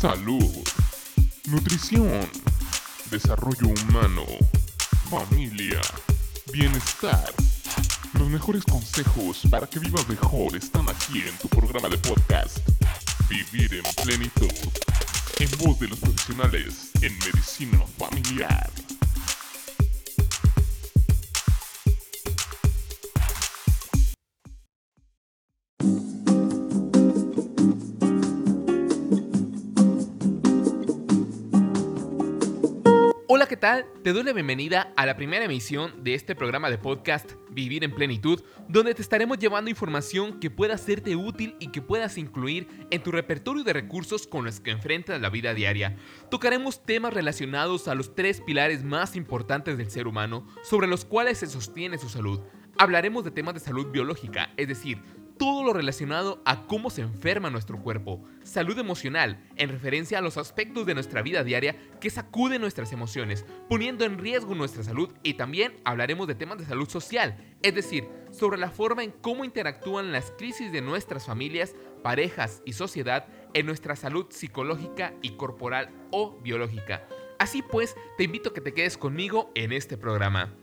salud, nutrición, desarrollo humano, familia, bienestar. Los mejores consejos para que vivas mejor están aquí en tu programa de podcast. Vivir en plenitud. En voz de los profesionales en medicina familiar. Tal? Te doy la bienvenida a la primera emisión de este programa de podcast Vivir en Plenitud, donde te estaremos llevando información que pueda serte útil y que puedas incluir en tu repertorio de recursos con los que enfrentas la vida diaria. Tocaremos temas relacionados a los tres pilares más importantes del ser humano, sobre los cuales se sostiene su salud. Hablaremos de temas de salud biológica, es decir, todo lo relacionado a cómo se enferma nuestro cuerpo, salud emocional, en referencia a los aspectos de nuestra vida diaria que sacuden nuestras emociones, poniendo en riesgo nuestra salud y también hablaremos de temas de salud social, es decir, sobre la forma en cómo interactúan las crisis de nuestras familias, parejas y sociedad en nuestra salud psicológica y corporal o biológica. Así pues, te invito a que te quedes conmigo en este programa.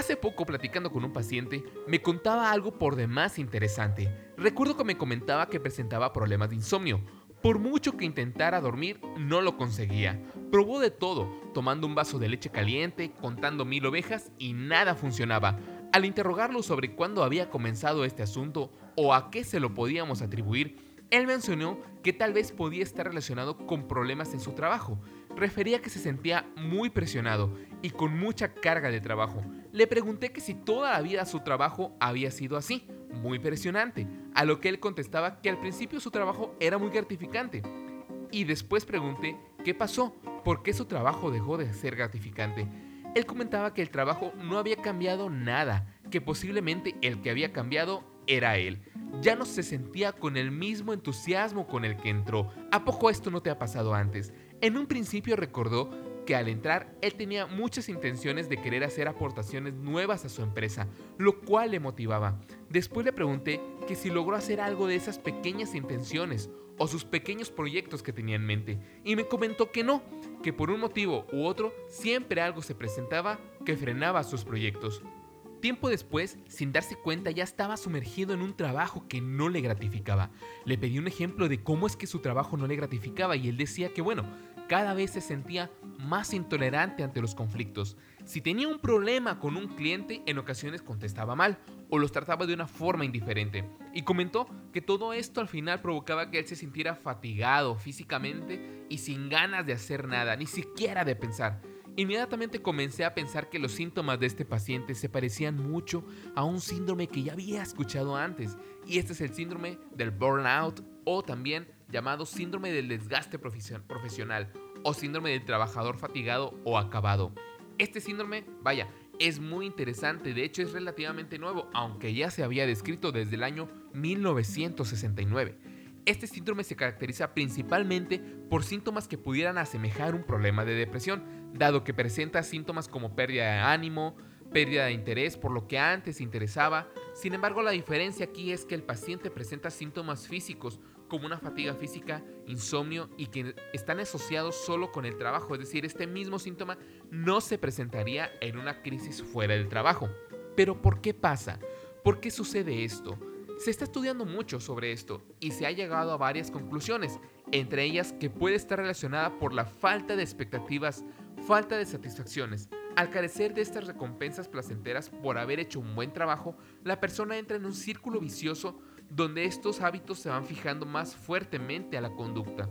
Hace poco, platicando con un paciente, me contaba algo por demás interesante. Recuerdo que me comentaba que presentaba problemas de insomnio. Por mucho que intentara dormir, no lo conseguía. Probó de todo, tomando un vaso de leche caliente, contando mil ovejas y nada funcionaba. Al interrogarlo sobre cuándo había comenzado este asunto o a qué se lo podíamos atribuir, él mencionó que tal vez podía estar relacionado con problemas en su trabajo. Refería que se sentía muy presionado y con mucha carga de trabajo. Le pregunté que si toda la vida su trabajo había sido así, muy presionante, a lo que él contestaba que al principio su trabajo era muy gratificante. Y después pregunté qué pasó, por qué su trabajo dejó de ser gratificante. Él comentaba que el trabajo no había cambiado nada, que posiblemente el que había cambiado era él ya no se sentía con el mismo entusiasmo con el que entró. ¿A poco esto no te ha pasado antes? En un principio recordó que al entrar él tenía muchas intenciones de querer hacer aportaciones nuevas a su empresa, lo cual le motivaba. Después le pregunté que si logró hacer algo de esas pequeñas intenciones o sus pequeños proyectos que tenía en mente, y me comentó que no, que por un motivo u otro siempre algo se presentaba que frenaba sus proyectos. Tiempo después, sin darse cuenta, ya estaba sumergido en un trabajo que no le gratificaba. Le pedí un ejemplo de cómo es que su trabajo no le gratificaba y él decía que bueno, cada vez se sentía más intolerante ante los conflictos. Si tenía un problema con un cliente, en ocasiones contestaba mal o los trataba de una forma indiferente. Y comentó que todo esto al final provocaba que él se sintiera fatigado físicamente y sin ganas de hacer nada, ni siquiera de pensar. Inmediatamente comencé a pensar que los síntomas de este paciente se parecían mucho a un síndrome que ya había escuchado antes, y este es el síndrome del burnout o también llamado síndrome del desgaste profesional o síndrome del trabajador fatigado o acabado. Este síndrome, vaya, es muy interesante, de hecho es relativamente nuevo, aunque ya se había descrito desde el año 1969. Este síndrome se caracteriza principalmente por síntomas que pudieran asemejar un problema de depresión, dado que presenta síntomas como pérdida de ánimo, pérdida de interés por lo que antes interesaba. Sin embargo, la diferencia aquí es que el paciente presenta síntomas físicos como una fatiga física, insomnio y que están asociados solo con el trabajo, es decir, este mismo síntoma no se presentaría en una crisis fuera del trabajo. Pero ¿por qué pasa? ¿Por qué sucede esto? Se está estudiando mucho sobre esto y se ha llegado a varias conclusiones, entre ellas que puede estar relacionada por la falta de expectativas, falta de satisfacciones. Al carecer de estas recompensas placenteras por haber hecho un buen trabajo, la persona entra en un círculo vicioso donde estos hábitos se van fijando más fuertemente a la conducta.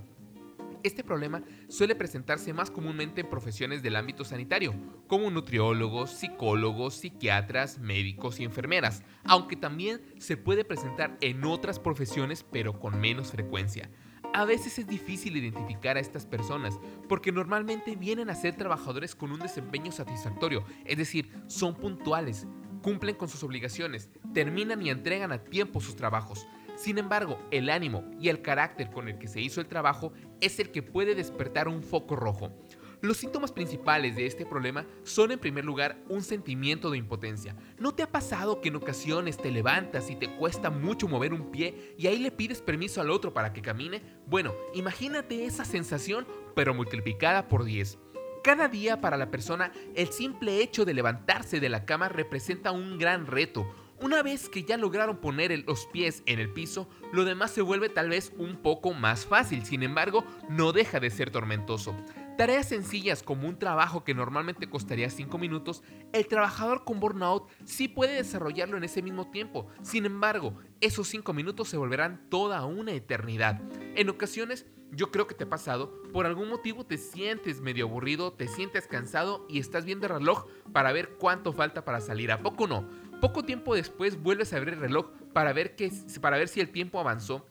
Este problema suele presentarse más comúnmente en profesiones del ámbito sanitario, como nutriólogos, psicólogos, psiquiatras, médicos y enfermeras, aunque también se puede presentar en otras profesiones pero con menos frecuencia. A veces es difícil identificar a estas personas porque normalmente vienen a ser trabajadores con un desempeño satisfactorio, es decir, son puntuales, cumplen con sus obligaciones, terminan y entregan a tiempo sus trabajos. Sin embargo, el ánimo y el carácter con el que se hizo el trabajo es el que puede despertar un foco rojo. Los síntomas principales de este problema son en primer lugar un sentimiento de impotencia. ¿No te ha pasado que en ocasiones te levantas y te cuesta mucho mover un pie y ahí le pides permiso al otro para que camine? Bueno, imagínate esa sensación pero multiplicada por 10. Cada día para la persona el simple hecho de levantarse de la cama representa un gran reto, una vez que ya lograron poner los pies en el piso, lo demás se vuelve tal vez un poco más fácil, sin embargo, no deja de ser tormentoso. Tareas sencillas como un trabajo que normalmente costaría 5 minutos, el trabajador con burnout sí puede desarrollarlo en ese mismo tiempo. Sin embargo, esos 5 minutos se volverán toda una eternidad. En ocasiones, yo creo que te ha pasado, por algún motivo te sientes medio aburrido, te sientes cansado y estás viendo el reloj para ver cuánto falta para salir. ¿A poco no? Poco tiempo después vuelves a ver el reloj para ver, que, para ver si el tiempo avanzó,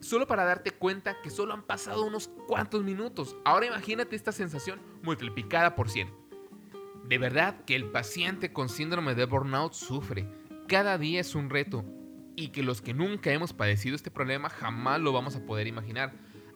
solo para darte cuenta que solo han pasado unos cuantos minutos. Ahora imagínate esta sensación multiplicada por 100. De verdad que el paciente con síndrome de burnout sufre. Cada día es un reto y que los que nunca hemos padecido este problema jamás lo vamos a poder imaginar.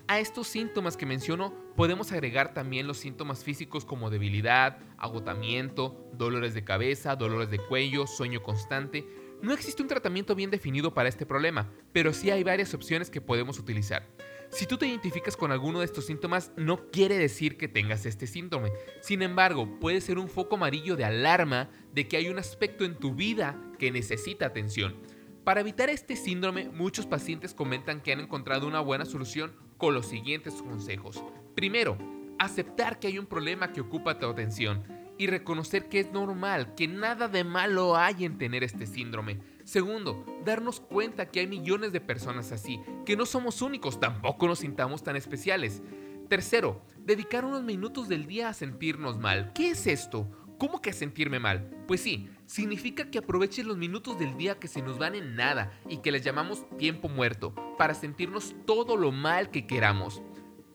A estos síntomas que menciono podemos agregar también los síntomas físicos como debilidad, agotamiento, dolores de cabeza, dolores de cuello, sueño constante. No existe un tratamiento bien definido para este problema, pero sí hay varias opciones que podemos utilizar. Si tú te identificas con alguno de estos síntomas, no quiere decir que tengas este síntoma. Sin embargo, puede ser un foco amarillo de alarma de que hay un aspecto en tu vida que necesita atención. Para evitar este síndrome, muchos pacientes comentan que han encontrado una buena solución con los siguientes consejos. Primero, aceptar que hay un problema que ocupa tu atención y reconocer que es normal, que nada de malo hay en tener este síndrome. Segundo, darnos cuenta que hay millones de personas así, que no somos únicos, tampoco nos sintamos tan especiales. Tercero, dedicar unos minutos del día a sentirnos mal. ¿Qué es esto? ¿Cómo que sentirme mal? Pues sí, significa que aproveches los minutos del día que se nos van en nada y que les llamamos tiempo muerto para sentirnos todo lo mal que queramos.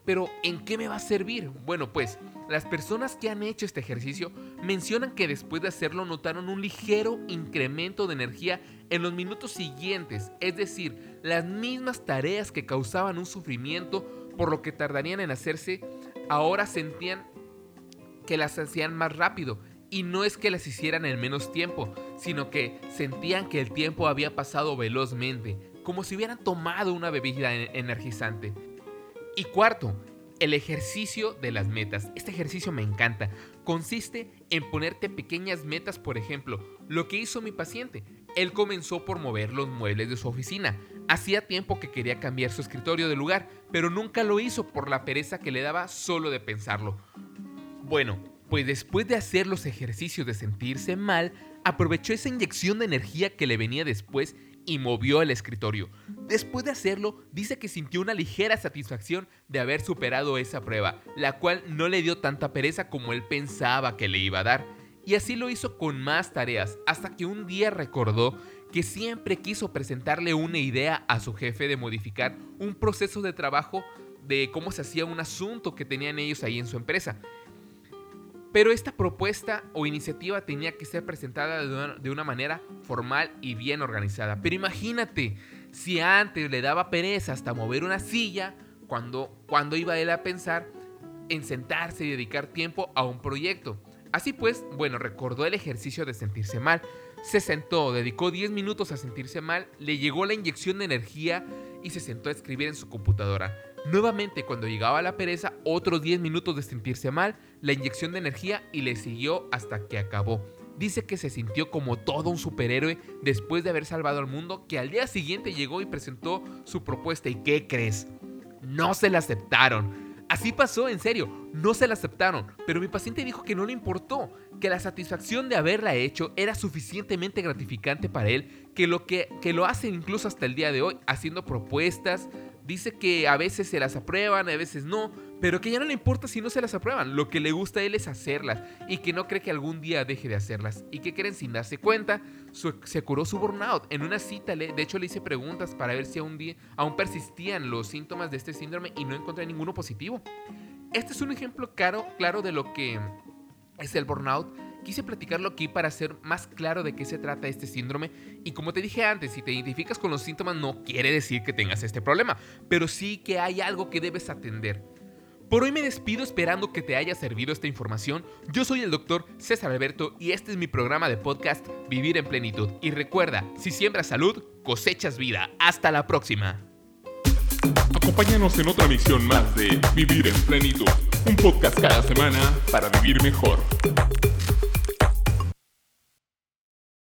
Pero ¿en qué me va a servir? Bueno, pues las personas que han hecho este ejercicio mencionan que después de hacerlo notaron un ligero incremento de energía en los minutos siguientes, es decir, las mismas tareas que causaban un sufrimiento por lo que tardarían en hacerse, ahora sentían que las hacían más rápido y no es que las hicieran en menos tiempo, sino que sentían que el tiempo había pasado velozmente, como si hubieran tomado una bebida energizante. Y cuarto, el ejercicio de las metas. Este ejercicio me encanta. Consiste en ponerte pequeñas metas, por ejemplo, lo que hizo mi paciente. Él comenzó por mover los muebles de su oficina. Hacía tiempo que quería cambiar su escritorio de lugar, pero nunca lo hizo por la pereza que le daba solo de pensarlo. Bueno, pues después de hacer los ejercicios de sentirse mal, aprovechó esa inyección de energía que le venía después y movió el escritorio. Después de hacerlo, dice que sintió una ligera satisfacción de haber superado esa prueba, la cual no le dio tanta pereza como él pensaba que le iba a dar. Y así lo hizo con más tareas, hasta que un día recordó que siempre quiso presentarle una idea a su jefe de modificar un proceso de trabajo de cómo se hacía un asunto que tenían ellos ahí en su empresa. Pero esta propuesta o iniciativa tenía que ser presentada de una, manera formal y bien organizada. Pero imagínate, si antes le daba pereza hasta mover una silla, cuando, cuando iba él a pensar en sentarse y dedicar tiempo a un proyecto. Así pues, bueno, recordó el ejercicio de sentirse mal. Se sentó, dedicó 10 minutos a sentirse mal, le llegó la inyección de energía y se sentó a escribir en su computadora. Nuevamente, cuando llegaba la pereza, otros 10 minutos de sentirse mal, la inyección de energía y le siguió hasta que acabó. Dice que se sintió como todo un superhéroe después de haber salvado al mundo, que al día siguiente llegó y presentó su propuesta. ¿Y qué crees? No se la aceptaron. Así pasó, en serio, no se la aceptaron, pero mi paciente dijo que no le importó, que la satisfacción de haberla hecho era suficientemente gratificante para él, que lo que, que lo hace incluso hasta el día de hoy, haciendo propuestas, dice que a veces se las aprueban, a veces no, pero que ya no le importa si no se las aprueban. Lo que le gusta a él es hacerlas y que no cree que algún día deje de hacerlas. Y que creen sin darse cuenta, se curó su burnout. En una cita, de hecho, le hice preguntas para ver si aún, día, aún persistían los síntomas de este síndrome y no encontré ninguno positivo. Este es un ejemplo claro, claro de lo que es el burnout quise platicarlo aquí para hacer más claro de qué se trata este síndrome y como te dije antes, si te identificas con los síntomas no quiere decir que tengas este problema, pero sí que hay algo que debes atender. Por hoy me despido esperando que te haya servido esta información. Yo soy el doctor César Alberto y este es mi programa de podcast Vivir en Plenitud. Y recuerda, si siembras salud, cosechas vida. Hasta la próxima. Acompáñanos en otra misión más de Vivir en Plenitud, un podcast cada semana para vivir mejor.